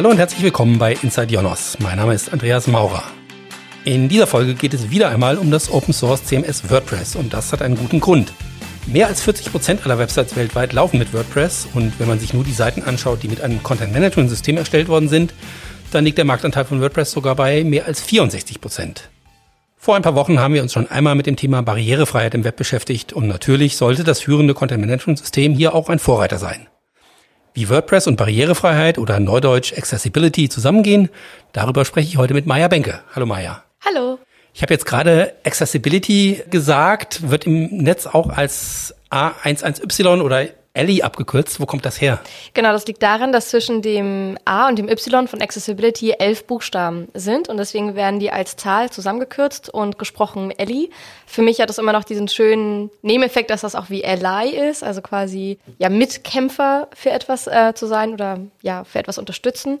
Hallo und herzlich willkommen bei Inside Jonos. Mein Name ist Andreas Maurer. In dieser Folge geht es wieder einmal um das Open Source CMS WordPress und das hat einen guten Grund. Mehr als 40 Prozent aller Websites weltweit laufen mit WordPress und wenn man sich nur die Seiten anschaut, die mit einem Content Management System erstellt worden sind, dann liegt der Marktanteil von WordPress sogar bei mehr als 64 Prozent. Vor ein paar Wochen haben wir uns schon einmal mit dem Thema Barrierefreiheit im Web beschäftigt und natürlich sollte das führende Content Management System hier auch ein Vorreiter sein. Wie WordPress und Barrierefreiheit oder Neudeutsch Accessibility zusammengehen, darüber spreche ich heute mit Maya Benke. Hallo Maya. Hallo. Ich habe jetzt gerade Accessibility gesagt, wird im Netz auch als A11Y oder Ellie abgekürzt. Wo kommt das her? Genau, das liegt daran, dass zwischen dem A und dem Y von Accessibility elf Buchstaben sind und deswegen werden die als Zahl zusammengekürzt und gesprochen Ellie. Für mich hat das immer noch diesen schönen Nebeneffekt, dass das auch wie Ally ist, also quasi ja Mitkämpfer für etwas äh, zu sein oder ja für etwas unterstützen.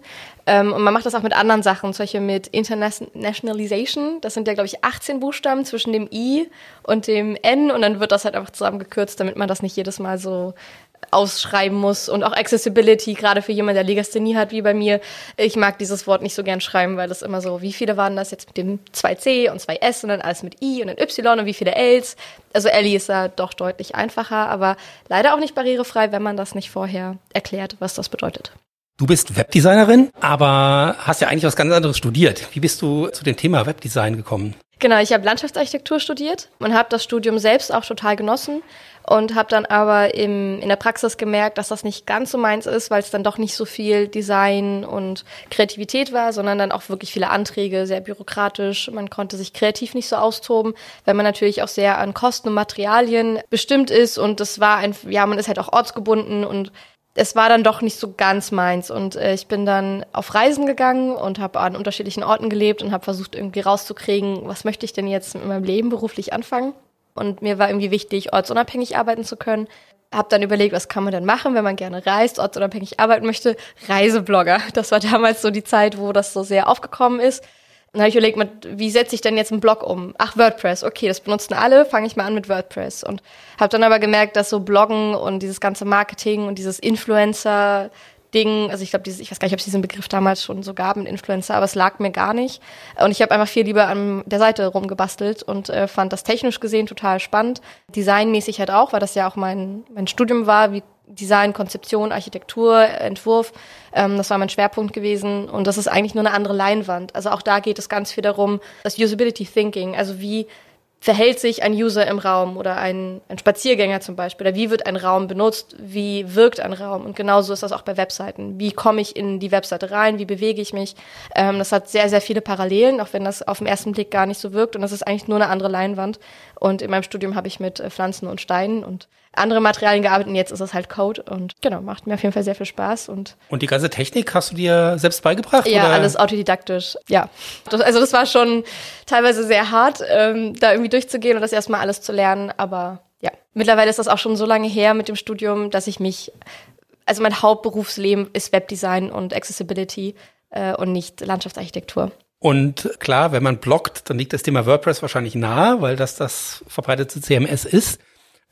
Ähm, und man macht das auch mit anderen Sachen, solche mit Internationalization. Das sind ja, glaube ich, 18 Buchstaben zwischen dem I und dem N und dann wird das halt einfach zusammengekürzt, damit man das nicht jedes Mal so ausschreiben muss und auch Accessibility, gerade für jemanden, der Legasthenie hat, wie bei mir. Ich mag dieses Wort nicht so gern schreiben, weil das immer so, wie viele waren das jetzt mit dem 2C und 2S und dann alles mit I und dann Y und wie viele Ls. Also Ellie ist da doch deutlich einfacher, aber leider auch nicht barrierefrei, wenn man das nicht vorher erklärt, was das bedeutet. Du bist Webdesignerin, aber hast ja eigentlich was ganz anderes studiert. Wie bist du zu dem Thema Webdesign gekommen? Genau, ich habe Landschaftsarchitektur studiert und habe das Studium selbst auch total genossen und habe dann aber im, in der Praxis gemerkt, dass das nicht ganz so meins ist, weil es dann doch nicht so viel Design und Kreativität war, sondern dann auch wirklich viele Anträge, sehr bürokratisch. Man konnte sich kreativ nicht so austoben, weil man natürlich auch sehr an Kosten und Materialien bestimmt ist und das war ein, ja, man ist halt auch ortsgebunden und es war dann doch nicht so ganz meins und äh, ich bin dann auf Reisen gegangen und habe an unterschiedlichen Orten gelebt und habe versucht irgendwie rauszukriegen, was möchte ich denn jetzt mit meinem Leben beruflich anfangen. Und mir war irgendwie wichtig, ortsunabhängig arbeiten zu können. Hab dann überlegt, was kann man denn machen, wenn man gerne reist, ortsunabhängig arbeiten möchte. Reiseblogger. Das war damals so die Zeit, wo das so sehr aufgekommen ist. Dann habe ich überlegt, wie setze ich denn jetzt einen Blog um? Ach, WordPress, okay, das benutzen alle, fange ich mal an mit WordPress. Und habe dann aber gemerkt, dass so Bloggen und dieses ganze Marketing und dieses Influencer Ding, also ich glaube, ich weiß gar nicht, ob es diesen Begriff damals schon so gab mit Influencer, aber es lag mir gar nicht. Und ich habe einfach viel lieber an der Seite rumgebastelt und äh, fand das technisch gesehen total spannend. Designmäßig halt auch, weil das ja auch mein, mein Studium war, wie Design, Konzeption, Architektur, Entwurf. Ähm, das war mein Schwerpunkt gewesen und das ist eigentlich nur eine andere Leinwand. Also auch da geht es ganz viel darum, das Usability Thinking, also wie verhält sich ein User im Raum oder ein, ein Spaziergänger zum Beispiel? Oder wie wird ein Raum benutzt? Wie wirkt ein Raum? Und genauso ist das auch bei Webseiten. Wie komme ich in die Webseite rein? Wie bewege ich mich? Ähm, das hat sehr, sehr viele Parallelen, auch wenn das auf den ersten Blick gar nicht so wirkt. Und das ist eigentlich nur eine andere Leinwand. Und in meinem Studium habe ich mit äh, Pflanzen und Steinen und andere Materialien gearbeitet und jetzt ist es halt Code und genau, macht mir auf jeden Fall sehr viel Spaß. Und, und die ganze Technik hast du dir selbst beigebracht? Ja, oder? alles autodidaktisch, ja. Das, also das war schon teilweise sehr hart, ähm, da irgendwie durchzugehen und das erstmal alles zu lernen, aber ja. Mittlerweile ist das auch schon so lange her mit dem Studium, dass ich mich, also mein Hauptberufsleben ist Webdesign und Accessibility äh, und nicht Landschaftsarchitektur. Und klar, wenn man bloggt, dann liegt das Thema WordPress wahrscheinlich nahe, weil das das verbreitete CMS ist.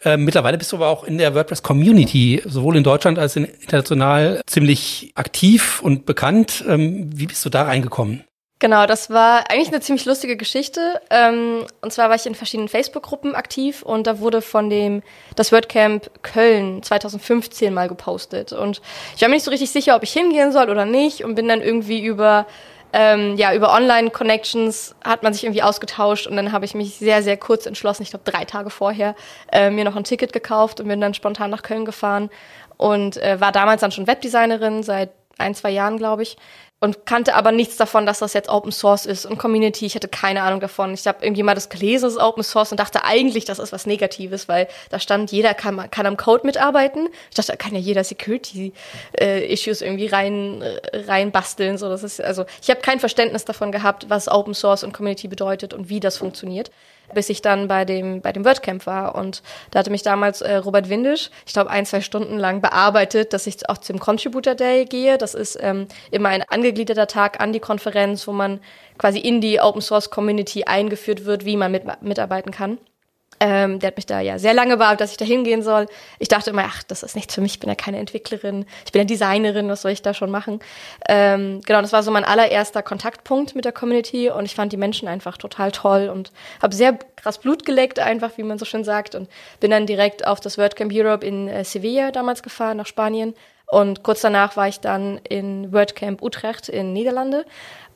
Äh, mittlerweile bist du aber auch in der WordPress-Community, sowohl in Deutschland als auch international, ziemlich aktiv und bekannt. Ähm, wie bist du da reingekommen? Genau, das war eigentlich eine ziemlich lustige Geschichte. Ähm, und zwar war ich in verschiedenen Facebook-Gruppen aktiv und da wurde von dem das WordCamp Köln 2015 mal gepostet. Und ich war mir nicht so richtig sicher, ob ich hingehen soll oder nicht und bin dann irgendwie über ähm, ja, über Online-Connections hat man sich irgendwie ausgetauscht und dann habe ich mich sehr, sehr kurz entschlossen, ich glaube drei Tage vorher, äh, mir noch ein Ticket gekauft und bin dann spontan nach Köln gefahren und äh, war damals dann schon Webdesignerin, seit ein, zwei Jahren, glaube ich und kannte aber nichts davon, dass das jetzt Open Source ist und Community. Ich hatte keine Ahnung davon. Ich habe irgendwie mal das gelesen, das ist Open Source und dachte eigentlich, das ist was Negatives, weil da stand, jeder kann, kann am Code mitarbeiten. Ich dachte, da kann ja jeder Security-Issues äh, irgendwie rein, äh, rein basteln. So, das ist, also ich habe kein Verständnis davon gehabt, was Open Source und Community bedeutet und wie das funktioniert bis ich dann bei dem, bei dem WordCamp war. Und da hatte mich damals äh, Robert Windisch, ich glaube, ein, zwei Stunden lang bearbeitet, dass ich auch zum Contributor Day gehe. Das ist ähm, immer ein angegliederter Tag an die Konferenz, wo man quasi in die Open Source Community eingeführt wird, wie man mit, mitarbeiten kann. Ähm, der hat mich da ja sehr lange bearbeitet, dass ich da hingehen soll. Ich dachte immer, ach, das ist nichts für mich, ich bin ja keine Entwicklerin, ich bin ja Designerin, was soll ich da schon machen? Ähm, genau, das war so mein allererster Kontaktpunkt mit der Community und ich fand die Menschen einfach total toll und habe sehr krass Blut geleckt, einfach, wie man so schön sagt, und bin dann direkt auf das WordCamp Europe in äh, Sevilla damals gefahren, nach Spanien. Und kurz danach war ich dann in WordCamp Utrecht in Niederlande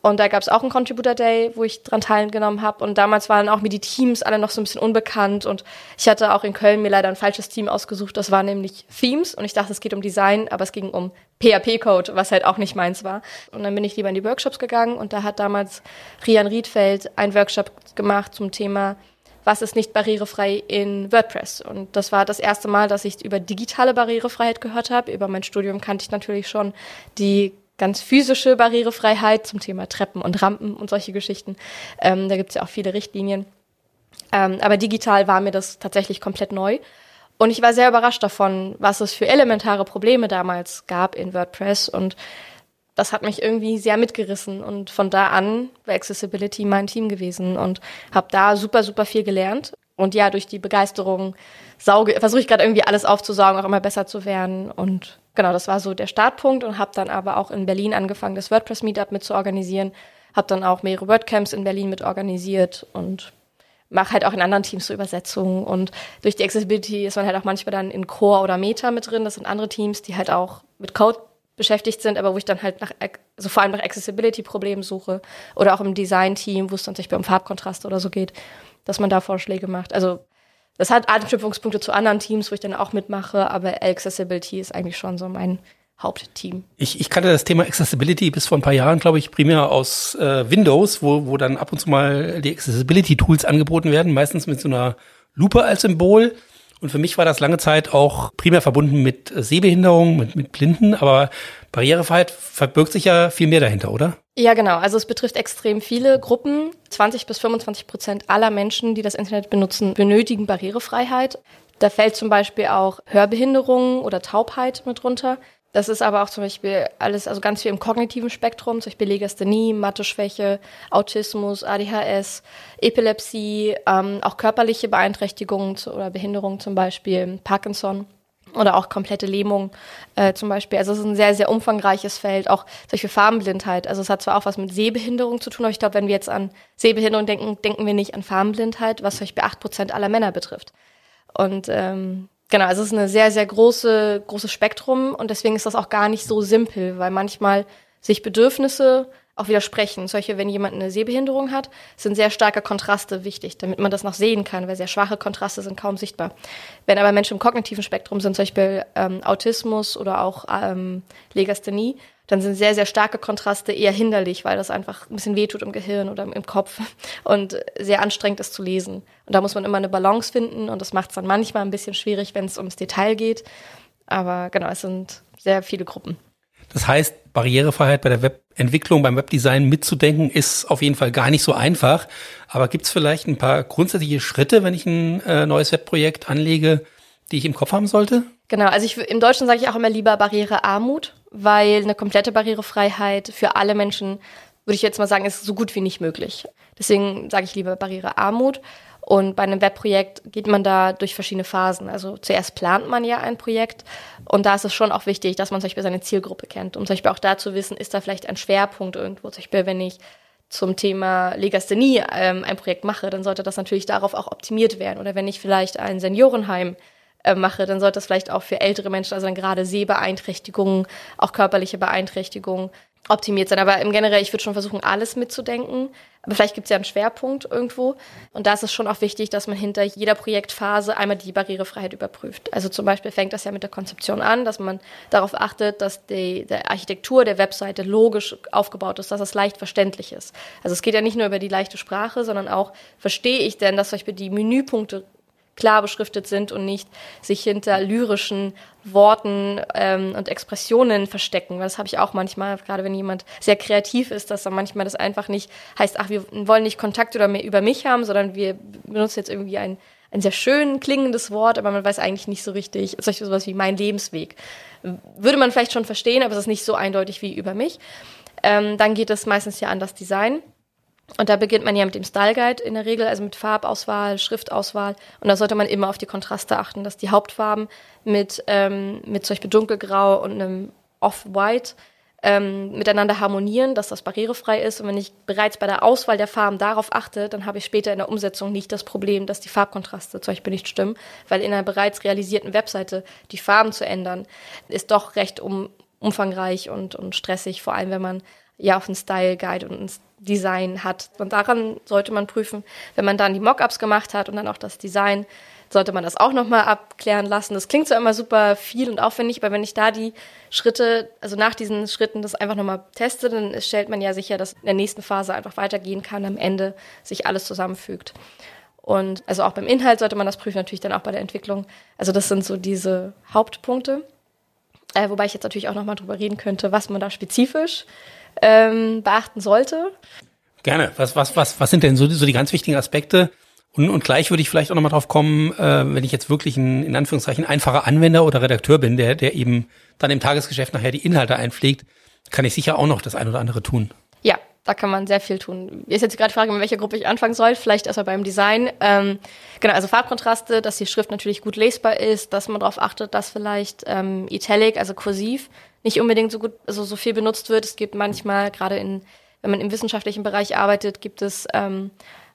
und da gab es auch einen Contributor Day, wo ich dran teilgenommen habe. Und damals waren auch mir die Teams alle noch so ein bisschen unbekannt. Und ich hatte auch in Köln mir leider ein falsches Team ausgesucht. Das war nämlich Themes. Und ich dachte, es geht um Design, aber es ging um PHP-Code, was halt auch nicht meins war. Und dann bin ich lieber in die Workshops gegangen. Und da hat damals Rian Riedfeld einen Workshop gemacht zum Thema was ist nicht barrierefrei in WordPress. Und das war das erste Mal, dass ich über digitale Barrierefreiheit gehört habe. Über mein Studium kannte ich natürlich schon die ganz physische Barrierefreiheit zum Thema Treppen und Rampen und solche Geschichten. Ähm, da gibt es ja auch viele Richtlinien. Ähm, aber digital war mir das tatsächlich komplett neu. Und ich war sehr überrascht davon, was es für elementare Probleme damals gab in WordPress. Und das hat mich irgendwie sehr mitgerissen. Und von da an war Accessibility mein Team gewesen und habe da super, super viel gelernt. Und ja, durch die Begeisterung versuche ich gerade irgendwie alles aufzusaugen, auch immer besser zu werden. Und genau, das war so der Startpunkt und habe dann aber auch in Berlin angefangen, das WordPress Meetup mit zu organisieren. Habe dann auch mehrere WordCamps in Berlin mit organisiert und mache halt auch in anderen Teams so Übersetzungen. Und durch die Accessibility ist man halt auch manchmal dann in Core oder Meta mit drin. Das sind andere Teams, die halt auch mit Code beschäftigt sind, aber wo ich dann halt nach, also vor allem nach Accessibility-Problemen suche oder auch im Design-Team, wo es dann Beispiel um Farbkontrast oder so geht, dass man da Vorschläge macht. Also das hat Anknüpfungspunkte zu anderen Teams, wo ich dann auch mitmache, aber Accessibility ist eigentlich schon so mein Hauptteam. Ich, ich kannte das Thema Accessibility bis vor ein paar Jahren, glaube ich, primär aus äh, Windows, wo, wo dann ab und zu mal die Accessibility-Tools angeboten werden, meistens mit so einer Lupe als Symbol. Und für mich war das lange Zeit auch primär verbunden mit Sehbehinderung, mit, mit Blinden, aber Barrierefreiheit verbirgt sich ja viel mehr dahinter, oder? Ja, genau. Also es betrifft extrem viele Gruppen. 20 bis 25 Prozent aller Menschen, die das Internet benutzen, benötigen Barrierefreiheit. Da fällt zum Beispiel auch Hörbehinderung oder Taubheit mit runter. Das ist aber auch zum Beispiel alles, also ganz viel im kognitiven Spektrum, zum Beispiel Legasthenie, Mathe-Schwäche, Autismus, ADHS, Epilepsie, ähm, auch körperliche Beeinträchtigungen oder Behinderungen zum Beispiel, Parkinson oder auch komplette Lähmung äh, zum Beispiel. Also es ist ein sehr, sehr umfangreiches Feld, auch solche Farbenblindheit. Also es hat zwar auch was mit Sehbehinderung zu tun, aber ich glaube, wenn wir jetzt an Sehbehinderung denken, denken wir nicht an Farbenblindheit, was zum Beispiel acht Prozent aller Männer betrifft. Und ähm, Genau, also es ist eine sehr, sehr große, großes Spektrum und deswegen ist das auch gar nicht so simpel, weil manchmal sich Bedürfnisse auch widersprechen. Solche, wenn jemand eine Sehbehinderung hat, sind sehr starke Kontraste wichtig, damit man das noch sehen kann, weil sehr schwache Kontraste sind kaum sichtbar. Wenn aber Menschen im kognitiven Spektrum sind, zum Beispiel ähm, Autismus oder auch ähm, Legasthenie, dann sind sehr, sehr starke Kontraste eher hinderlich, weil das einfach ein bisschen wehtut im Gehirn oder im Kopf und sehr anstrengend ist zu lesen. Und da muss man immer eine Balance finden und das macht es dann manchmal ein bisschen schwierig, wenn es ums Detail geht. Aber genau, es sind sehr viele Gruppen. Das heißt, Barrierefreiheit bei der Webentwicklung, beim Webdesign mitzudenken, ist auf jeden Fall gar nicht so einfach. Aber gibt es vielleicht ein paar grundsätzliche Schritte, wenn ich ein äh, neues Webprojekt anlege, die ich im Kopf haben sollte? Genau, also ich, im Deutschen sage ich auch immer lieber Barrierearmut, weil eine komplette Barrierefreiheit für alle Menschen, würde ich jetzt mal sagen, ist so gut wie nicht möglich. Deswegen sage ich lieber Barrierearmut. Und bei einem Webprojekt geht man da durch verschiedene Phasen. Also zuerst plant man ja ein Projekt und da ist es schon auch wichtig, dass man zum Beispiel seine Zielgruppe kennt, um zum Beispiel auch da zu wissen, ist da vielleicht ein Schwerpunkt irgendwo. Zum Beispiel, wenn ich zum Thema Legasthenie ähm, ein Projekt mache, dann sollte das natürlich darauf auch optimiert werden. Oder wenn ich vielleicht ein Seniorenheim äh, mache, dann sollte das vielleicht auch für ältere Menschen, also dann gerade Sehbeeinträchtigungen, auch körperliche Beeinträchtigungen optimiert sein. Aber im Generell, ich würde schon versuchen, alles mitzudenken. Aber vielleicht gibt es ja einen Schwerpunkt irgendwo. Und da ist es schon auch wichtig, dass man hinter jeder Projektphase einmal die Barrierefreiheit überprüft. Also zum Beispiel fängt das ja mit der Konzeption an, dass man darauf achtet, dass die, die Architektur der Webseite logisch aufgebaut ist, dass es leicht verständlich ist. Also es geht ja nicht nur über die leichte Sprache, sondern auch, verstehe ich denn, dass zum Beispiel die Menüpunkte klar beschriftet sind und nicht sich hinter lyrischen Worten ähm, und Expressionen verstecken. Weil das habe ich auch manchmal, gerade wenn jemand sehr kreativ ist, dass dann manchmal das einfach nicht heißt, ach, wir wollen nicht Kontakt oder mehr über mich haben, sondern wir benutzen jetzt irgendwie ein, ein sehr schön klingendes Wort, aber man weiß eigentlich nicht so richtig, zum Beispiel sowas wie mein Lebensweg. Würde man vielleicht schon verstehen, aber es ist nicht so eindeutig wie über mich. Ähm, dann geht es meistens ja an das Design. Und da beginnt man ja mit dem Style Guide in der Regel, also mit Farbauswahl, Schriftauswahl. Und da sollte man immer auf die Kontraste achten, dass die Hauptfarben mit, ähm, mit zum Beispiel dunkelgrau und einem Off-White ähm, miteinander harmonieren, dass das barrierefrei ist. Und wenn ich bereits bei der Auswahl der Farben darauf achte, dann habe ich später in der Umsetzung nicht das Problem, dass die Farbkontraste zum Beispiel nicht stimmen, weil in einer bereits realisierten Webseite die Farben zu ändern, ist doch recht um, umfangreich und, und stressig, vor allem wenn man ja auch einen Style Guide und ein Design hat. Und daran sollte man prüfen, wenn man dann die Mockups gemacht hat und dann auch das Design, sollte man das auch nochmal abklären lassen. Das klingt zwar immer super viel und aufwendig, aber wenn ich da die Schritte, also nach diesen Schritten das einfach nochmal teste, dann stellt man ja sicher, dass in der nächsten Phase einfach weitergehen kann, am Ende sich alles zusammenfügt. Und also auch beim Inhalt sollte man das prüfen, natürlich dann auch bei der Entwicklung. Also das sind so diese Hauptpunkte. Äh, wobei ich jetzt natürlich auch nochmal drüber reden könnte, was man da spezifisch ähm, beachten sollte. Gerne. Was, was, was, was sind denn so, so die ganz wichtigen Aspekte? Und, und gleich würde ich vielleicht auch nochmal drauf kommen, äh, wenn ich jetzt wirklich ein, in Anführungszeichen, einfacher Anwender oder Redakteur bin, der, der eben dann im Tagesgeschäft nachher die Inhalte einpflegt, kann ich sicher auch noch das ein oder andere tun. Ja, da kann man sehr viel tun. Ist jetzt gerade die Frage, in welcher Gruppe ich anfangen soll. Vielleicht erstmal beim Design. Ähm, genau, also Farbkontraste, dass die Schrift natürlich gut lesbar ist, dass man darauf achtet, dass vielleicht ähm, Italic, also kursiv, nicht unbedingt so gut, also so viel benutzt wird. Es gibt manchmal, gerade in, wenn man im wissenschaftlichen Bereich arbeitet, gibt es ähm,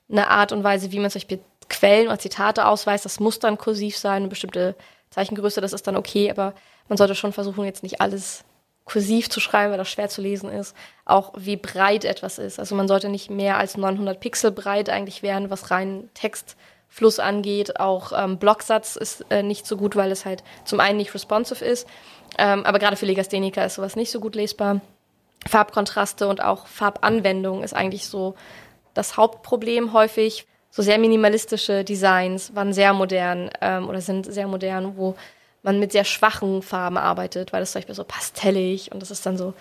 eine Art und Weise, wie man zum Beispiel Quellen oder Zitate ausweist. Das muss dann kursiv sein, eine bestimmte Zeichengröße, das ist dann okay, aber man sollte schon versuchen, jetzt nicht alles kursiv zu schreiben, weil das schwer zu lesen ist. Auch wie breit etwas ist. Also man sollte nicht mehr als 900 Pixel breit eigentlich werden, was rein Textfluss angeht. Auch ähm, Blocksatz ist äh, nicht so gut, weil es halt zum einen nicht responsive ist, ähm, aber gerade für Legastheniker ist sowas nicht so gut lesbar. Farbkontraste und auch Farbanwendung ist eigentlich so das Hauptproblem häufig. So sehr minimalistische Designs waren sehr modern ähm, oder sind sehr modern, wo man mit sehr schwachen Farben arbeitet, weil das zum Beispiel so pastellig und das ist dann so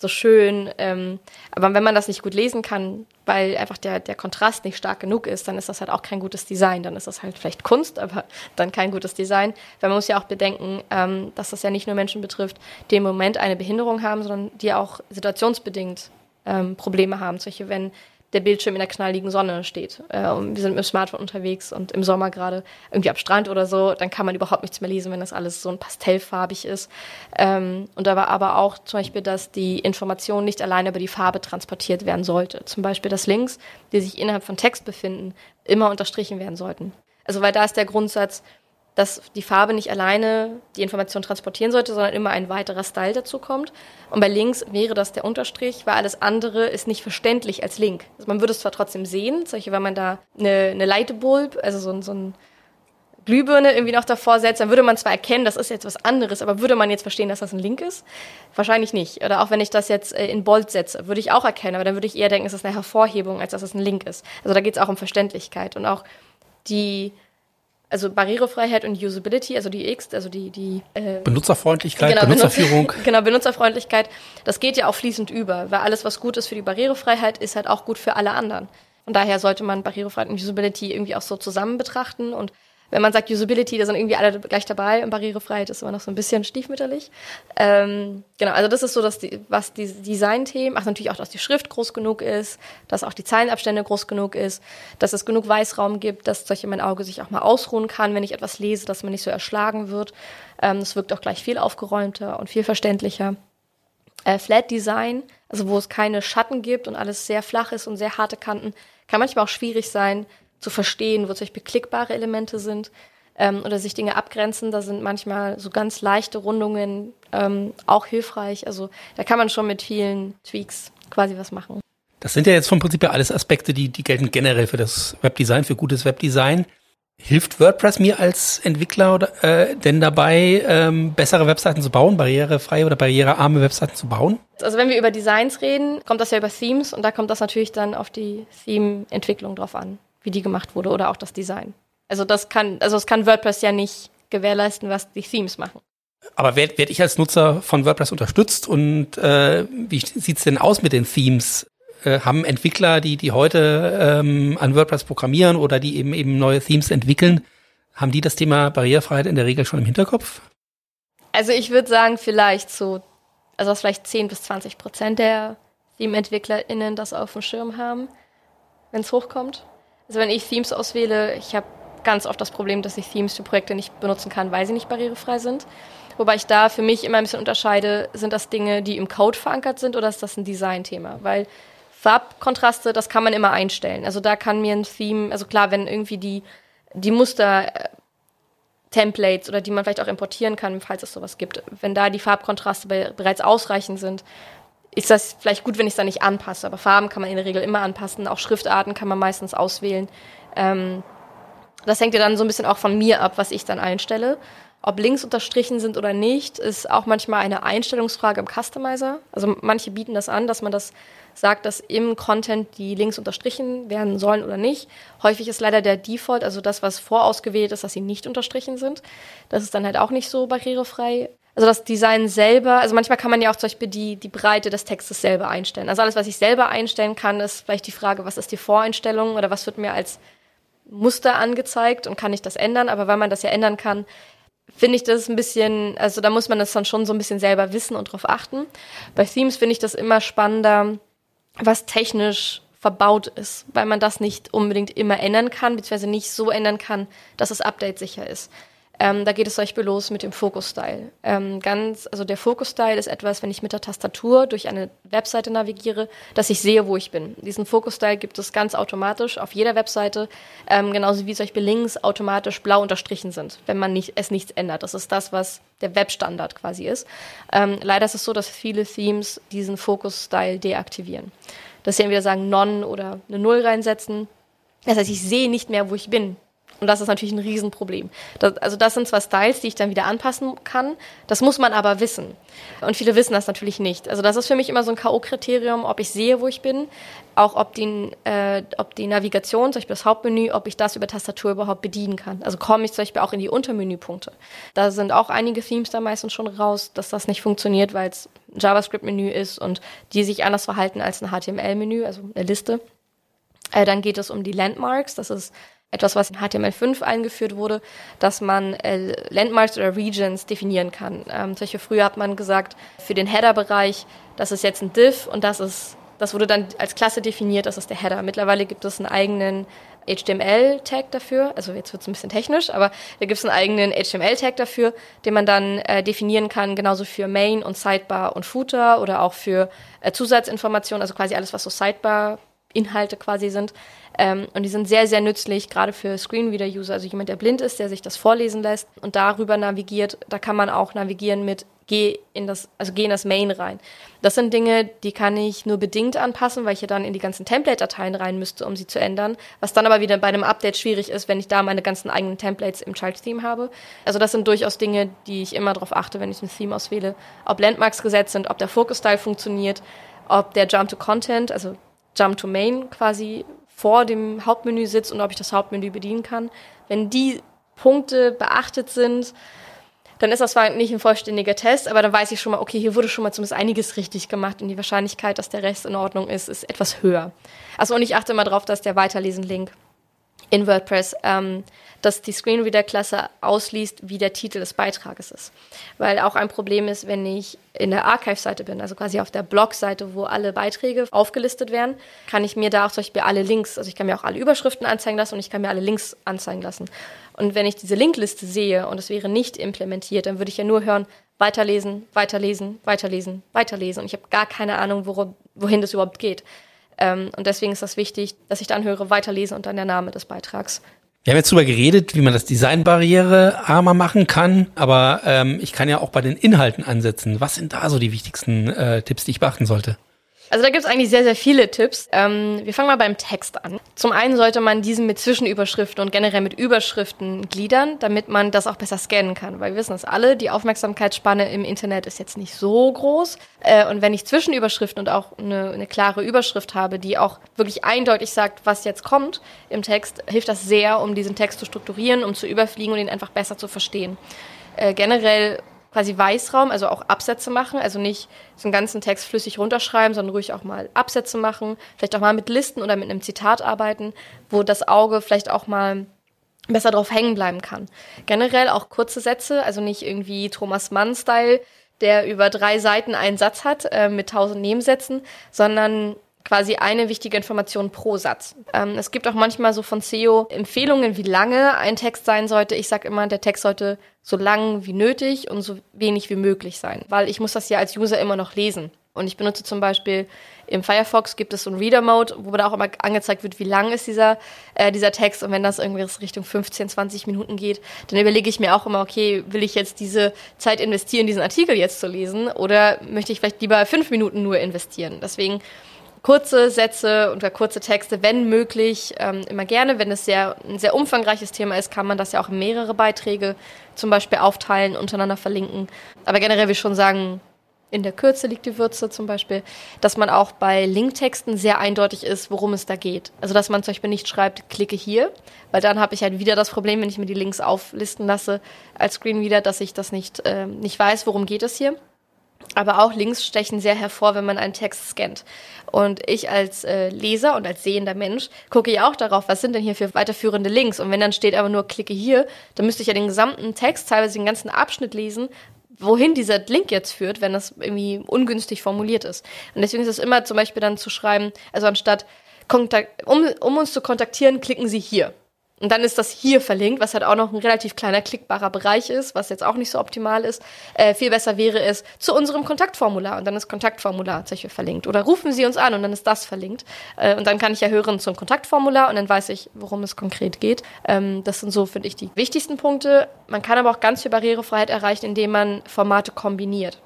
so schön. Ähm, aber wenn man das nicht gut lesen kann, weil einfach der, der Kontrast nicht stark genug ist, dann ist das halt auch kein gutes Design. Dann ist das halt vielleicht Kunst, aber dann kein gutes Design. Weil man muss ja auch bedenken, ähm, dass das ja nicht nur Menschen betrifft, die im Moment eine Behinderung haben, sondern die auch situationsbedingt ähm, Probleme haben. Solche, wenn der Bildschirm in der knalligen Sonne steht. Äh, und wir sind mit dem Smartphone unterwegs und im Sommer gerade irgendwie am Strand oder so, dann kann man überhaupt nichts mehr lesen, wenn das alles so ein pastellfarbig ist. Ähm, und da war aber auch zum Beispiel, dass die Information nicht alleine über die Farbe transportiert werden sollte. Zum Beispiel, dass Links, die sich innerhalb von Text befinden, immer unterstrichen werden sollten. Also weil da ist der Grundsatz, dass die Farbe nicht alleine die Information transportieren sollte, sondern immer ein weiterer Style dazu kommt. Und bei links wäre das der Unterstrich, weil alles andere ist nicht verständlich als Link. Also man würde es zwar trotzdem sehen, solche, wenn man da eine, eine Lightbulb, also so, so ein Glühbirne irgendwie noch davor setzt, dann würde man zwar erkennen, das ist jetzt was anderes, aber würde man jetzt verstehen, dass das ein Link ist? Wahrscheinlich nicht. Oder auch wenn ich das jetzt äh, in Bold setze, würde ich auch erkennen, aber dann würde ich eher denken, es ist eine Hervorhebung, als dass es ein Link ist. Also da geht es auch um Verständlichkeit und auch die also Barrierefreiheit und Usability, also die X, also die, die äh, Benutzerfreundlichkeit, genau, Benutzerführung. genau, Benutzerfreundlichkeit, das geht ja auch fließend über, weil alles, was gut ist für die Barrierefreiheit, ist halt auch gut für alle anderen. Von daher sollte man Barrierefreiheit und Usability irgendwie auch so zusammen betrachten und wenn man sagt Usability, da sind irgendwie alle gleich dabei und Barrierefreiheit ist immer noch so ein bisschen stiefmütterlich. Ähm, genau, also das ist so, dass die, was die Design-Themen, ach natürlich auch, dass die Schrift groß genug ist, dass auch die Zeilenabstände groß genug ist, dass es genug Weißraum gibt, dass solche mein Auge sich auch mal ausruhen kann, wenn ich etwas lese, dass man nicht so erschlagen wird. Ähm, das wirkt auch gleich viel aufgeräumter und viel verständlicher. Äh, Flat Design, also wo es keine Schatten gibt und alles sehr flach ist und sehr harte Kanten, kann manchmal auch schwierig sein, zu verstehen, wo zum Beispiel klickbare Elemente sind ähm, oder sich Dinge abgrenzen. Da sind manchmal so ganz leichte Rundungen ähm, auch hilfreich. Also da kann man schon mit vielen Tweaks quasi was machen. Das sind ja jetzt vom Prinzip ja alles Aspekte, die, die gelten generell für das Webdesign, für gutes Webdesign. Hilft WordPress mir als Entwickler oder, äh, denn dabei, ähm, bessere Webseiten zu bauen, barrierefreie oder barrierearme Webseiten zu bauen? Also wenn wir über Designs reden, kommt das ja über Themes und da kommt das natürlich dann auf die Theme-Entwicklung drauf an wie die gemacht wurde oder auch das Design. Also das kann, also es kann WordPress ja nicht gewährleisten, was die Themes machen. Aber werde werd ich als Nutzer von WordPress unterstützt und äh, wie sieht's denn aus mit den Themes? Äh, haben Entwickler, die, die heute ähm, an WordPress programmieren oder die eben eben neue Themes entwickeln, haben die das Thema Barrierefreiheit in der Regel schon im Hinterkopf? Also ich würde sagen, vielleicht so, also vielleicht 10 bis 20 Prozent der Theme-EntwicklerInnen das auf dem Schirm haben. wenn es hochkommt. Also wenn ich Themes auswähle, ich habe ganz oft das Problem, dass ich Themes für Projekte nicht benutzen kann, weil sie nicht barrierefrei sind. Wobei ich da für mich immer ein bisschen unterscheide, sind das Dinge, die im Code verankert sind oder ist das ein Design-Thema? Weil Farbkontraste, das kann man immer einstellen. Also da kann mir ein Theme, also klar, wenn irgendwie die, die Muster äh, Templates oder die man vielleicht auch importieren kann, falls es sowas gibt, wenn da die Farbkontraste be bereits ausreichend sind, ist das vielleicht gut, wenn ich es da nicht anpasse. Aber Farben kann man in der Regel immer anpassen. Auch Schriftarten kann man meistens auswählen. Ähm, das hängt ja dann so ein bisschen auch von mir ab, was ich dann einstelle. Ob Links unterstrichen sind oder nicht, ist auch manchmal eine Einstellungsfrage im Customizer. Also manche bieten das an, dass man das sagt, dass im Content die Links unterstrichen werden sollen oder nicht. Häufig ist leider der Default, also das, was vorausgewählt ist, dass sie nicht unterstrichen sind. Das ist dann halt auch nicht so barrierefrei. Also das Design selber, also manchmal kann man ja auch zum Beispiel die, die Breite des Textes selber einstellen. Also alles, was ich selber einstellen kann, ist vielleicht die Frage, was ist die Voreinstellung oder was wird mir als Muster angezeigt und kann ich das ändern? Aber weil man das ja ändern kann, finde ich das ein bisschen, also da muss man das dann schon so ein bisschen selber wissen und drauf achten. Bei Themes finde ich das immer spannender, was technisch verbaut ist, weil man das nicht unbedingt immer ändern kann, beziehungsweise nicht so ändern kann, dass es update sicher ist. Ähm, da geht es zum Beispiel los mit dem Focus-Style. Ähm, ganz, also der Focus-Style ist etwas, wenn ich mit der Tastatur durch eine Webseite navigiere, dass ich sehe, wo ich bin. Diesen Focus-Style gibt es ganz automatisch auf jeder Webseite, ähm, genauso wie zum Beispiel Links automatisch blau unterstrichen sind, wenn man nicht, es nichts ändert. Das ist das, was der Webstandard quasi ist. Ähm, leider ist es so, dass viele Themes diesen Focus-Style deaktivieren. Dass sie entweder sagen Non oder eine Null reinsetzen. Das heißt, ich sehe nicht mehr, wo ich bin. Und das ist natürlich ein Riesenproblem. Das, also das sind zwar Styles, die ich dann wieder anpassen kann, das muss man aber wissen. Und viele wissen das natürlich nicht. Also das ist für mich immer so ein K.O.-Kriterium, ob ich sehe, wo ich bin, auch ob die, äh, ob die Navigation, zum Beispiel das Hauptmenü, ob ich das über Tastatur überhaupt bedienen kann. Also komme ich zum Beispiel auch in die Untermenüpunkte. Da sind auch einige Themes da meistens schon raus, dass das nicht funktioniert, weil es ein JavaScript-Menü ist und die sich anders verhalten als ein HTML-Menü, also eine Liste. Äh, dann geht es um die Landmarks, das ist etwas, was in HTML5 eingeführt wurde, dass man äh, Landmarks oder Regions definieren kann. Ähm, zum Beispiel früher hat man gesagt, für den Header-Bereich, das ist jetzt ein Div und das ist, das wurde dann als Klasse definiert, das ist der Header. Mittlerweile gibt es einen eigenen HTML-Tag dafür, also jetzt wird es ein bisschen technisch, aber da gibt es einen eigenen HTML-Tag dafür, den man dann äh, definieren kann, genauso für Main und Sidebar und Footer oder auch für äh, Zusatzinformationen, also quasi alles, was so Sidebar Inhalte quasi sind. Ähm, und die sind sehr, sehr nützlich, gerade für Screenreader-User, also jemand, der blind ist, der sich das vorlesen lässt und darüber navigiert. Da kann man auch navigieren mit geh in das, also geh in das Main rein. Das sind Dinge, die kann ich nur bedingt anpassen, weil ich ja dann in die ganzen Template-Dateien rein müsste, um sie zu ändern. Was dann aber wieder bei einem Update schwierig ist, wenn ich da meine ganzen eigenen Templates im Child-Theme habe. Also das sind durchaus Dinge, die ich immer darauf achte, wenn ich ein Theme auswähle. Ob Landmarks gesetzt sind, ob der Focus-Style funktioniert, ob der Jump to Content, also Jump to Main quasi vor dem Hauptmenü sitzt und ob ich das Hauptmenü bedienen kann. Wenn die Punkte beachtet sind, dann ist das zwar nicht ein vollständiger Test, aber dann weiß ich schon mal, okay, hier wurde schon mal zumindest einiges richtig gemacht und die Wahrscheinlichkeit, dass der Rest in Ordnung ist, ist etwas höher. Also und ich achte immer darauf, dass der Weiterlesen-Link in WordPress, ähm, dass die Screenreader-Klasse ausliest, wie der Titel des Beitrages ist. Weil auch ein Problem ist, wenn ich in der Archive-Seite bin, also quasi auf der Blog-Seite, wo alle Beiträge aufgelistet werden, kann ich mir da auch zum Beispiel alle Links, also ich kann mir auch alle Überschriften anzeigen lassen und ich kann mir alle Links anzeigen lassen. Und wenn ich diese Linkliste sehe und es wäre nicht implementiert, dann würde ich ja nur hören, weiterlesen, weiterlesen, weiterlesen, weiterlesen. Und ich habe gar keine Ahnung, worum, wohin das überhaupt geht. Ähm, und deswegen ist das wichtig, dass ich dann höre, weiterlesen und dann der Name des Beitrags. Wir haben jetzt darüber geredet, wie man das Design barrierearmer machen kann, aber ähm, ich kann ja auch bei den Inhalten ansetzen. Was sind da so die wichtigsten äh, Tipps, die ich beachten sollte? Also da gibt es eigentlich sehr, sehr viele Tipps. Ähm, wir fangen mal beim Text an. Zum einen sollte man diesen mit Zwischenüberschriften und generell mit Überschriften gliedern, damit man das auch besser scannen kann. Weil wir wissen es alle, die Aufmerksamkeitsspanne im Internet ist jetzt nicht so groß. Äh, und wenn ich Zwischenüberschriften und auch eine, eine klare Überschrift habe, die auch wirklich eindeutig sagt, was jetzt kommt im Text, hilft das sehr, um diesen Text zu strukturieren, um zu überfliegen und ihn einfach besser zu verstehen. Äh, generell quasi Weißraum, also auch Absätze machen, also nicht so einen ganzen Text flüssig runterschreiben, sondern ruhig auch mal Absätze machen, vielleicht auch mal mit Listen oder mit einem Zitat arbeiten, wo das Auge vielleicht auch mal besser drauf hängen bleiben kann. Generell auch kurze Sätze, also nicht irgendwie Thomas Mann-Style, der über drei Seiten einen Satz hat äh, mit tausend Nebensätzen, sondern quasi eine wichtige Information pro Satz. Ähm, es gibt auch manchmal so von SEO Empfehlungen, wie lange ein Text sein sollte. Ich sage immer, der Text sollte so lang wie nötig und so wenig wie möglich sein, weil ich muss das ja als User immer noch lesen. Und ich benutze zum Beispiel im Firefox gibt es so einen Reader-Mode, wo da auch immer angezeigt wird, wie lang ist dieser, äh, dieser Text. Und wenn das irgendwie Richtung 15, 20 Minuten geht, dann überlege ich mir auch immer, okay, will ich jetzt diese Zeit investieren, diesen Artikel jetzt zu lesen? Oder möchte ich vielleicht lieber fünf Minuten nur investieren? Deswegen kurze Sätze oder kurze Texte, wenn möglich, ähm, immer gerne. Wenn es sehr, ein sehr umfangreiches Thema ist, kann man das ja auch in mehrere Beiträge zum Beispiel aufteilen, untereinander verlinken. Aber generell will ich schon sagen, in der Kürze liegt die Würze zum Beispiel, dass man auch bei Linktexten sehr eindeutig ist, worum es da geht. Also dass man zum Beispiel nicht schreibt, klicke hier, weil dann habe ich halt wieder das Problem, wenn ich mir die Links auflisten lasse als Screenreader, dass ich das nicht, äh, nicht weiß, worum geht es hier. Aber auch Links stechen sehr hervor, wenn man einen Text scannt. Und ich als äh, Leser und als sehender Mensch gucke ja auch darauf, was sind denn hier für weiterführende Links. Und wenn dann steht aber nur klicke hier, dann müsste ich ja den gesamten Text, teilweise den ganzen Abschnitt lesen, wohin dieser Link jetzt führt, wenn das irgendwie ungünstig formuliert ist. Und deswegen ist es immer zum Beispiel dann zu schreiben, also anstatt um, um uns zu kontaktieren, klicken Sie hier. Und dann ist das hier verlinkt, was halt auch noch ein relativ kleiner klickbarer Bereich ist, was jetzt auch nicht so optimal ist. Äh, viel besser wäre es zu unserem Kontaktformular und dann ist Kontaktformular zum Beispiel verlinkt. Oder rufen Sie uns an und dann ist das verlinkt. Äh, und dann kann ich ja hören zum Kontaktformular und dann weiß ich, worum es konkret geht. Ähm, das sind so, finde ich, die wichtigsten Punkte. Man kann aber auch ganz viel Barrierefreiheit erreichen, indem man Formate kombiniert.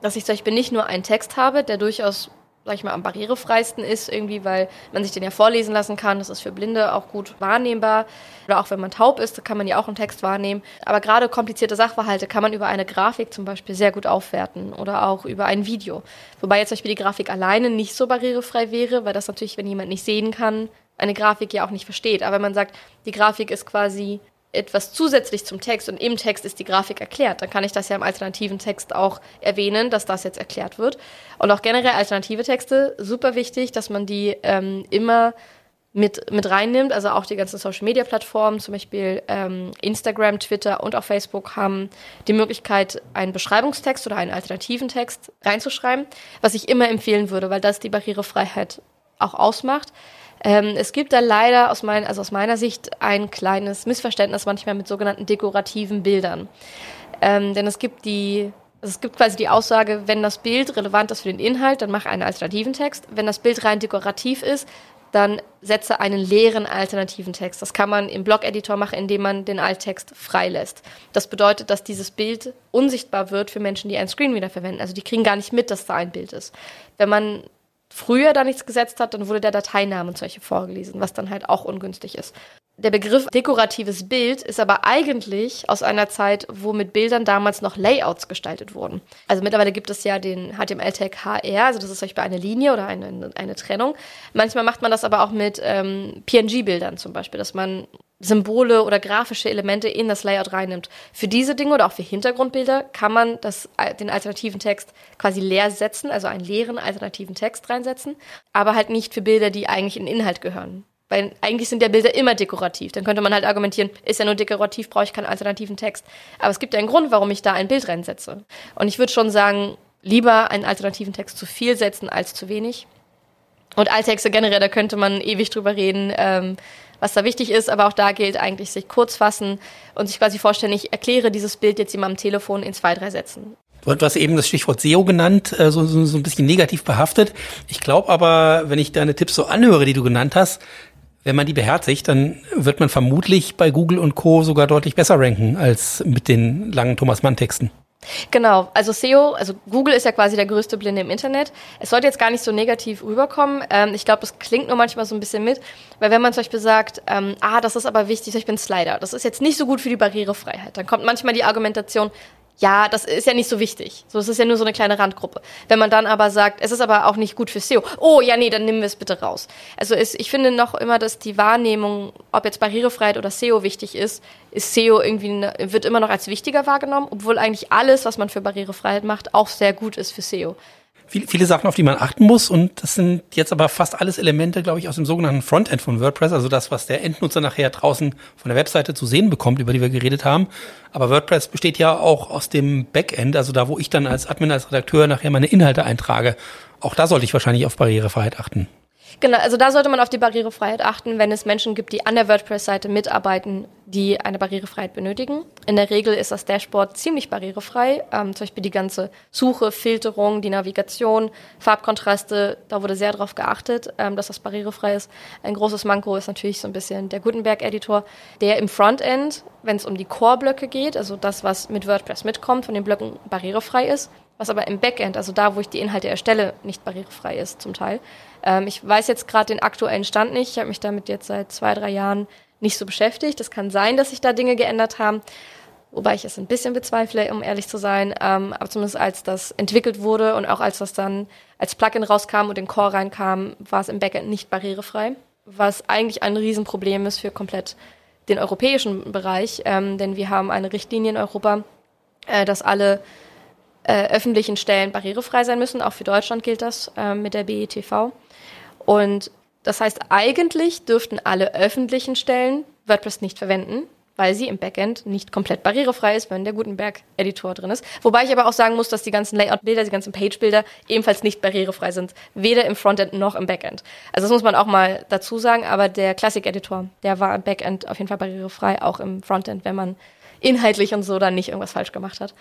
Dass ich zum Beispiel nicht nur einen Text habe, der durchaus sag ich mal, am barrierefreisten ist, irgendwie, weil man sich den ja vorlesen lassen kann. Das ist für Blinde auch gut wahrnehmbar. Oder auch wenn man taub ist, kann man ja auch einen Text wahrnehmen. Aber gerade komplizierte Sachverhalte kann man über eine Grafik zum Beispiel sehr gut aufwerten oder auch über ein Video. Wobei jetzt zum Beispiel die Grafik alleine nicht so barrierefrei wäre, weil das natürlich, wenn jemand nicht sehen kann, eine Grafik ja auch nicht versteht. Aber wenn man sagt, die Grafik ist quasi etwas zusätzlich zum Text und im Text ist die Grafik erklärt, dann kann ich das ja im alternativen Text auch erwähnen, dass das jetzt erklärt wird. Und auch generell alternative Texte, super wichtig, dass man die ähm, immer mit, mit reinnimmt. Also auch die ganzen Social-Media-Plattformen, zum Beispiel ähm, Instagram, Twitter und auch Facebook, haben die Möglichkeit, einen Beschreibungstext oder einen alternativen Text reinzuschreiben, was ich immer empfehlen würde, weil das die Barrierefreiheit auch ausmacht. Ähm, es gibt da leider aus, mein, also aus meiner Sicht ein kleines Missverständnis manchmal mit sogenannten dekorativen Bildern. Ähm, denn es gibt die also es gibt quasi die Aussage, wenn das Bild relevant ist für den Inhalt, dann mache einen alternativen Text. Wenn das Bild rein dekorativ ist, dann setze einen leeren alternativen Text. Das kann man im Blog-Editor machen, indem man den Alttext freilässt. Das bedeutet, dass dieses Bild unsichtbar wird für Menschen, die einen Screenreader verwenden. Also die kriegen gar nicht mit, dass da ein Bild ist. Wenn man früher da nichts gesetzt hat, dann wurde der Dateiname zum Beispiel vorgelesen, was dann halt auch ungünstig ist. Der Begriff dekoratives Bild ist aber eigentlich aus einer Zeit, wo mit Bildern damals noch Layouts gestaltet wurden. Also mittlerweile gibt es ja den HTML-Tag HR, also das ist zum Beispiel eine Linie oder eine, eine Trennung. Manchmal macht man das aber auch mit ähm, PNG-Bildern zum Beispiel, dass man Symbole oder grafische Elemente in das Layout reinnimmt. Für diese Dinge oder auch für Hintergrundbilder kann man das, den alternativen Text quasi leer setzen, also einen leeren alternativen Text reinsetzen, aber halt nicht für Bilder, die eigentlich in Inhalt gehören. Weil eigentlich sind ja Bilder immer dekorativ. Dann könnte man halt argumentieren, ist ja nur dekorativ, brauche ich keinen alternativen Text. Aber es gibt ja einen Grund, warum ich da ein Bild reinsetze. Und ich würde schon sagen, lieber einen alternativen Text zu viel setzen als zu wenig. Und Alttexte generell, da könnte man ewig drüber reden. Ähm, was da wichtig ist, aber auch da gilt eigentlich sich kurz fassen und sich quasi vorstellen, ich erkläre dieses Bild jetzt jemandem am Telefon in zwei, drei Sätzen. Du hast eben das Stichwort SEO genannt, äh, so, so, so ein bisschen negativ behaftet. Ich glaube aber, wenn ich deine Tipps so anhöre, die du genannt hast, wenn man die beherzigt, dann wird man vermutlich bei Google und Co. sogar deutlich besser ranken als mit den langen Thomas Mann Texten. Genau, also SEO, also Google ist ja quasi der größte Blinde im Internet. Es sollte jetzt gar nicht so negativ rüberkommen. Ähm, ich glaube, es klingt nur manchmal so ein bisschen mit, weil wenn man zum Beispiel sagt, ähm, ah, das ist aber wichtig, ich bin Slider, das ist jetzt nicht so gut für die Barrierefreiheit, dann kommt manchmal die Argumentation, ja, das ist ja nicht so wichtig. So, es ist ja nur so eine kleine Randgruppe. Wenn man dann aber sagt, es ist aber auch nicht gut für SEO, oh ja, nee, dann nehmen wir es bitte raus. Also es, ich finde noch immer, dass die Wahrnehmung, ob jetzt Barrierefreiheit oder SEO wichtig ist, ist SEO irgendwie, ne, wird immer noch als wichtiger wahrgenommen, obwohl eigentlich alles, was man für Barrierefreiheit macht, auch sehr gut ist für SEO. Viele, viele Sachen, auf die man achten muss. Und das sind jetzt aber fast alles Elemente, glaube ich, aus dem sogenannten Frontend von WordPress, also das, was der Endnutzer nachher draußen von der Webseite zu sehen bekommt, über die wir geredet haben. Aber WordPress besteht ja auch aus dem Backend, also da, wo ich dann als Admin, als Redakteur nachher meine Inhalte eintrage. Auch da sollte ich wahrscheinlich auf Barrierefreiheit achten. Genau, also da sollte man auf die Barrierefreiheit achten, wenn es Menschen gibt, die an der WordPress-Seite mitarbeiten, die eine Barrierefreiheit benötigen. In der Regel ist das Dashboard ziemlich barrierefrei, ähm, zum Beispiel die ganze Suche, Filterung, die Navigation, Farbkontraste, da wurde sehr darauf geachtet, ähm, dass das barrierefrei ist. Ein großes Manko ist natürlich so ein bisschen der Gutenberg-Editor, der im Frontend, wenn es um die Core-Blöcke geht, also das, was mit WordPress mitkommt, von den Blöcken barrierefrei ist, was aber im Backend, also da, wo ich die Inhalte erstelle, nicht barrierefrei ist zum Teil. Ähm, ich weiß jetzt gerade den aktuellen Stand nicht. Ich habe mich damit jetzt seit zwei, drei Jahren nicht so beschäftigt. Es kann sein, dass sich da Dinge geändert haben, wobei ich es ein bisschen bezweifle, um ehrlich zu sein. Ähm, aber zumindest als das entwickelt wurde und auch als das dann als Plugin rauskam und in Core reinkam, war es im Backend nicht barrierefrei, was eigentlich ein Riesenproblem ist für komplett den europäischen Bereich, ähm, denn wir haben eine Richtlinie in Europa, äh, dass alle äh, öffentlichen Stellen barrierefrei sein müssen. Auch für Deutschland gilt das äh, mit der BETV. Und das heißt, eigentlich dürften alle öffentlichen Stellen WordPress nicht verwenden, weil sie im Backend nicht komplett barrierefrei ist, wenn der Gutenberg-Editor drin ist. Wobei ich aber auch sagen muss, dass die ganzen Layout-Bilder, die ganzen Page-Bilder ebenfalls nicht barrierefrei sind, weder im Frontend noch im Backend. Also das muss man auch mal dazu sagen, aber der Classic-Editor, der war im Backend auf jeden Fall barrierefrei, auch im Frontend, wenn man inhaltlich und so dann nicht irgendwas falsch gemacht hat.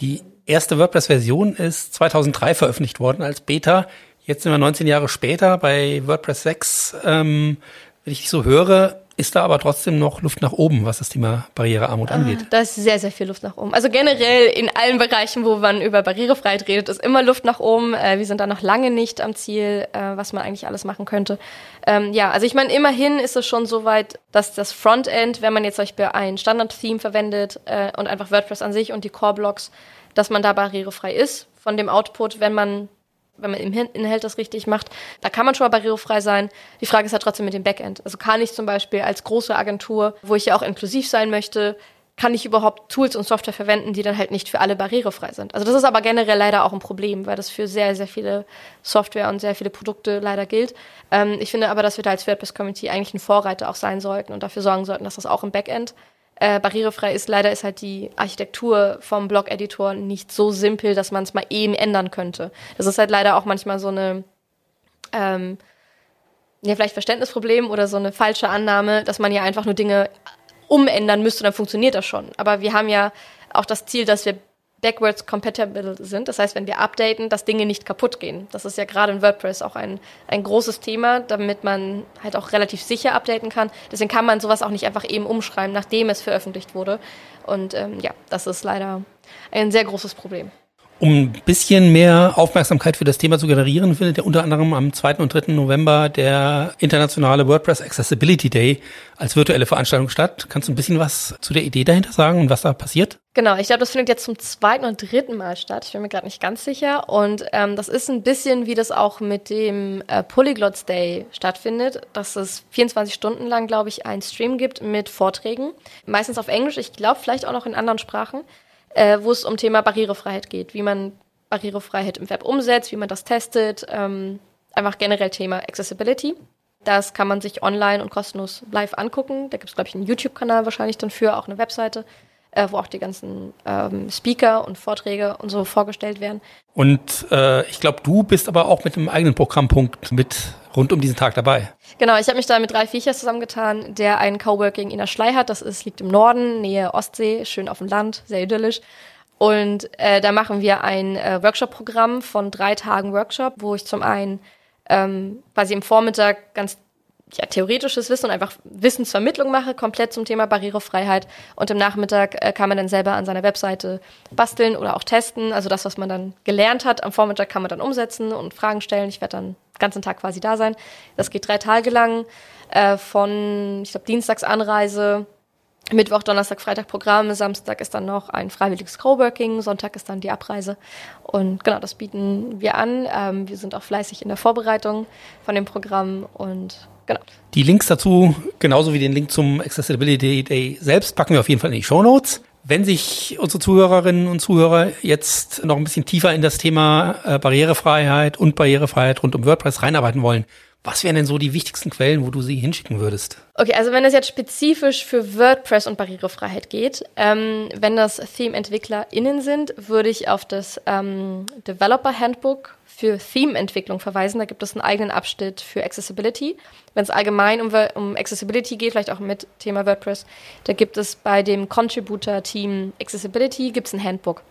Die erste WordPress-Version ist 2003 veröffentlicht worden als Beta. Jetzt sind wir 19 Jahre später bei WordPress 6. Ähm, wenn ich so höre, ist da aber trotzdem noch Luft nach oben, was das Thema Barrierearmut ah, angeht. Da ist sehr, sehr viel Luft nach oben. Also generell in allen Bereichen, wo man über Barrierefreiheit redet, ist immer Luft nach oben. Äh, wir sind da noch lange nicht am Ziel, äh, was man eigentlich alles machen könnte. Ähm, ja, also ich meine, immerhin ist es schon so weit, dass das Frontend, wenn man jetzt zum Beispiel ein Standard-Theme verwendet äh, und einfach WordPress an sich und die Core-Blocks, dass man da barrierefrei ist von dem Output, wenn man wenn man im Inhalt das richtig macht, da kann man schon mal barrierefrei sein. Die Frage ist halt trotzdem mit dem Backend. Also kann ich zum Beispiel als große Agentur, wo ich ja auch inklusiv sein möchte, kann ich überhaupt Tools und Software verwenden, die dann halt nicht für alle barrierefrei sind. Also das ist aber generell leider auch ein Problem, weil das für sehr, sehr viele Software und sehr viele Produkte leider gilt. Ähm, ich finde aber, dass wir da als WordPress-Community eigentlich ein Vorreiter auch sein sollten und dafür sorgen sollten, dass das auch im Backend äh, barrierefrei ist. Leider ist halt die Architektur vom Blog-Editor nicht so simpel, dass man es mal eben ändern könnte. Das ist halt leider auch manchmal so eine, ähm, ja, vielleicht Verständnisproblem oder so eine falsche Annahme, dass man ja einfach nur Dinge umändern müsste, dann funktioniert das schon. Aber wir haben ja auch das Ziel, dass wir backwards compatible sind. Das heißt, wenn wir updaten, dass Dinge nicht kaputt gehen. Das ist ja gerade in WordPress auch ein, ein großes Thema, damit man halt auch relativ sicher updaten kann. Deswegen kann man sowas auch nicht einfach eben umschreiben, nachdem es veröffentlicht wurde. Und ähm, ja, das ist leider ein sehr großes Problem. Um ein bisschen mehr Aufmerksamkeit für das Thema zu generieren, findet ja unter anderem am 2. und 3. November der internationale WordPress Accessibility Day als virtuelle Veranstaltung statt. Kannst du ein bisschen was zu der Idee dahinter sagen und was da passiert? Genau, ich glaube, das findet jetzt zum zweiten und dritten Mal statt. Ich bin mir gerade nicht ganz sicher. Und ähm, das ist ein bisschen, wie das auch mit dem äh, Polyglots Day stattfindet, dass es 24 Stunden lang, glaube ich, einen Stream gibt mit Vorträgen. Meistens auf Englisch, ich glaube vielleicht auch noch in anderen Sprachen äh, wo es um Thema Barrierefreiheit geht, wie man Barrierefreiheit im Web umsetzt, wie man das testet, ähm, einfach generell Thema Accessibility. Das kann man sich online und kostenlos live angucken. Da gibt es, glaube ich, einen YouTube-Kanal wahrscheinlich dann für, auch eine Webseite äh, wo auch die ganzen ähm, Speaker und Vorträge und so vorgestellt werden. Und äh, ich glaube, du bist aber auch mit einem eigenen Programmpunkt mit rund um diesen Tag dabei. Genau, ich habe mich da mit drei Viechers zusammengetan, der einen Coworking in der Schlei hat. Das ist, liegt im Norden, Nähe Ostsee, schön auf dem Land, sehr idyllisch. Und äh, da machen wir ein äh, Workshop-Programm von drei Tagen Workshop, wo ich zum einen ähm, quasi im Vormittag ganz ja, theoretisches Wissen und einfach Wissensvermittlung mache, komplett zum Thema Barrierefreiheit. Und im Nachmittag äh, kann man dann selber an seiner Webseite basteln oder auch testen. Also das, was man dann gelernt hat, am Vormittag kann man dann umsetzen und Fragen stellen. Ich werde dann den ganzen Tag quasi da sein. Das geht drei Tage lang, äh, von, ich glaube, Dienstagsanreise Mittwoch, Donnerstag, Freitag Programme, Samstag ist dann noch ein freiwilliges Coworking, Sonntag ist dann die Abreise. Und genau, das bieten wir an. Ähm, wir sind auch fleißig in der Vorbereitung von dem Programm und genau. Die Links dazu, genauso wie den Link zum Accessibility Day selbst, packen wir auf jeden Fall in die Show Notes. Wenn sich unsere Zuhörerinnen und Zuhörer jetzt noch ein bisschen tiefer in das Thema äh, Barrierefreiheit und Barrierefreiheit rund um WordPress reinarbeiten wollen, was wären denn so die wichtigsten Quellen, wo du sie hinschicken würdest? Okay, also wenn es jetzt spezifisch für WordPress und Barrierefreiheit geht, ähm, wenn das Theme-EntwicklerInnen sind, würde ich auf das ähm, Developer Handbook für Theme-Entwicklung verweisen. Da gibt es einen eigenen Abschnitt für Accessibility. Wenn es allgemein um, um Accessibility geht, vielleicht auch mit Thema WordPress, da gibt es bei dem Contributor-Team Accessibility gibt es ein Handbook.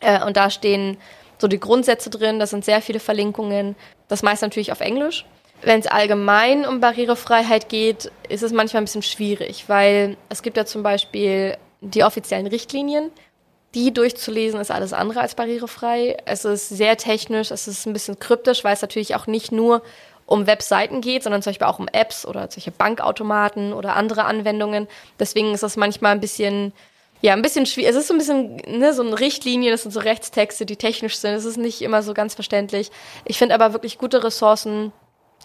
Äh, und da stehen so die Grundsätze drin, da sind sehr viele Verlinkungen, das meist natürlich auf Englisch. Wenn es allgemein um Barrierefreiheit geht, ist es manchmal ein bisschen schwierig, weil es gibt ja zum Beispiel die offiziellen Richtlinien. Die durchzulesen ist alles andere als barrierefrei. Es ist sehr technisch, es ist ein bisschen kryptisch, weil es natürlich auch nicht nur um Webseiten geht, sondern zum Beispiel auch um Apps oder solche Bankautomaten oder andere Anwendungen. Deswegen ist das manchmal ein bisschen, ja, ein bisschen schwierig. Es ist so ein bisschen, ne, so eine Richtlinie, das sind so Rechtstexte, die technisch sind. Es ist nicht immer so ganz verständlich. Ich finde aber wirklich gute Ressourcen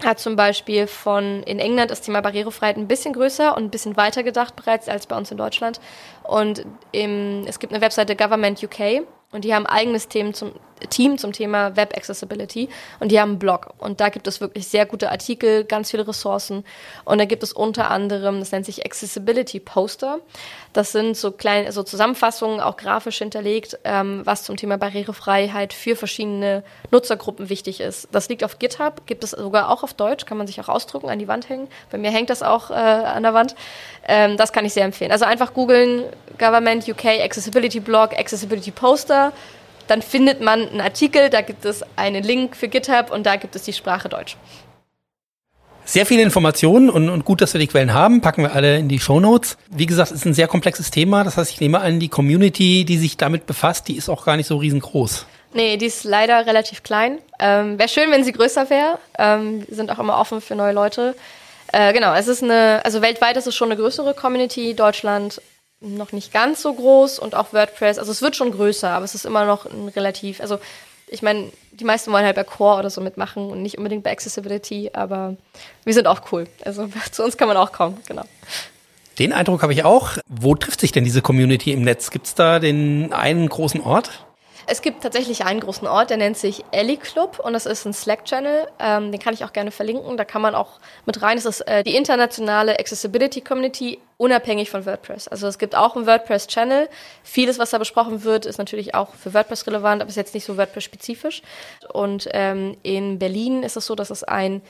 hat zum Beispiel von in England das Thema Barrierefreiheit ein bisschen größer und ein bisschen weiter gedacht bereits als bei uns in Deutschland. Und im, es gibt eine Webseite Government UK und die haben eigenes Team zum, Team zum Thema Web Accessibility und die haben einen Blog und da gibt es wirklich sehr gute Artikel, ganz viele Ressourcen und da gibt es unter anderem, das nennt sich Accessibility Poster. Das sind so kleine, so Zusammenfassungen, auch grafisch hinterlegt, ähm, was zum Thema Barrierefreiheit für verschiedene Nutzergruppen wichtig ist. Das liegt auf GitHub, gibt es sogar auch auf Deutsch, kann man sich auch ausdrucken, an die Wand hängen. Bei mir hängt das auch äh, an der Wand. Ähm, das kann ich sehr empfehlen. Also einfach googeln Government UK Accessibility Blog, Accessibility Poster dann findet man einen Artikel, da gibt es einen Link für GitHub und da gibt es die Sprache Deutsch. Sehr viele Informationen und, und gut, dass wir die Quellen haben, packen wir alle in die Show Notes. Wie gesagt, es ist ein sehr komplexes Thema. Das heißt, ich nehme an, die Community, die sich damit befasst, die ist auch gar nicht so riesengroß. Nee, die ist leider relativ klein. Ähm, wäre schön, wenn sie größer wäre. Ähm, wir sind auch immer offen für neue Leute. Äh, genau, es ist eine, also weltweit ist es schon eine größere Community. Deutschland noch nicht ganz so groß und auch WordPress, also es wird schon größer, aber es ist immer noch ein relativ, also ich meine, die meisten wollen halt bei Core oder so mitmachen und nicht unbedingt bei Accessibility, aber wir sind auch cool. Also zu uns kann man auch kommen, genau. Den Eindruck habe ich auch. Wo trifft sich denn diese Community im Netz? Gibt es da den einen großen Ort? Es gibt tatsächlich einen großen Ort, der nennt sich Ellie Club und das ist ein Slack-Channel. Ähm, den kann ich auch gerne verlinken. Da kann man auch mit rein. Es ist äh, die internationale Accessibility Community, unabhängig von WordPress. Also es gibt auch einen WordPress-Channel. Vieles, was da besprochen wird, ist natürlich auch für WordPress relevant, aber ist jetzt nicht so WordPress-spezifisch. Und ähm, in Berlin ist es so, dass es ein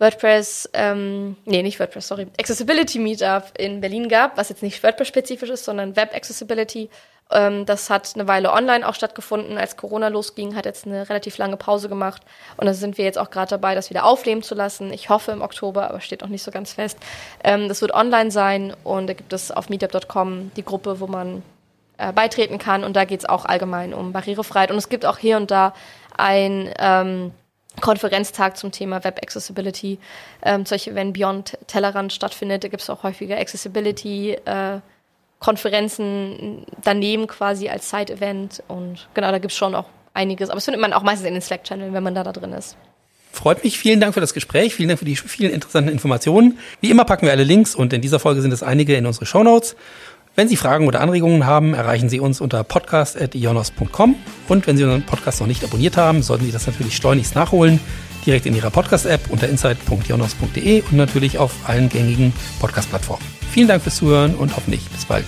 WordPress, ähm, nee, nicht WordPress, sorry, Accessibility Meetup in Berlin gab, was jetzt nicht WordPress-spezifisch ist, sondern Web Accessibility. Ähm, das hat eine Weile online auch stattgefunden. Als Corona losging, hat jetzt eine relativ lange Pause gemacht. Und da sind wir jetzt auch gerade dabei, das wieder aufleben zu lassen. Ich hoffe im Oktober, aber steht noch nicht so ganz fest. Ähm, das wird online sein und da gibt es auf meetup.com die Gruppe, wo man äh, beitreten kann. Und da geht es auch allgemein um Barrierefreiheit. Und es gibt auch hier und da ein ähm, Konferenztag zum Thema Web Accessibility. Ähm, solche, wenn Beyond Tellerrand stattfindet, da gibt es auch häufiger Accessibility. Äh, Konferenzen daneben quasi als Side-Event. Und genau, da gibt es schon auch einiges. Aber das findet man auch meistens in den Slack-Channel, wenn man da, da drin ist. Freut mich. Vielen Dank für das Gespräch. Vielen Dank für die vielen interessanten Informationen. Wie immer packen wir alle Links und in dieser Folge sind es einige in unsere Show Notes. Wenn Sie Fragen oder Anregungen haben, erreichen Sie uns unter podcast.ionos.com. Und wenn Sie unseren Podcast noch nicht abonniert haben, sollten Sie das natürlich schleunigst nachholen. Direkt in Ihrer Podcast-App unter insight.ionos.de und natürlich auf allen gängigen Podcast-Plattformen. Vielen Dank fürs Zuhören und hoffentlich bis bald.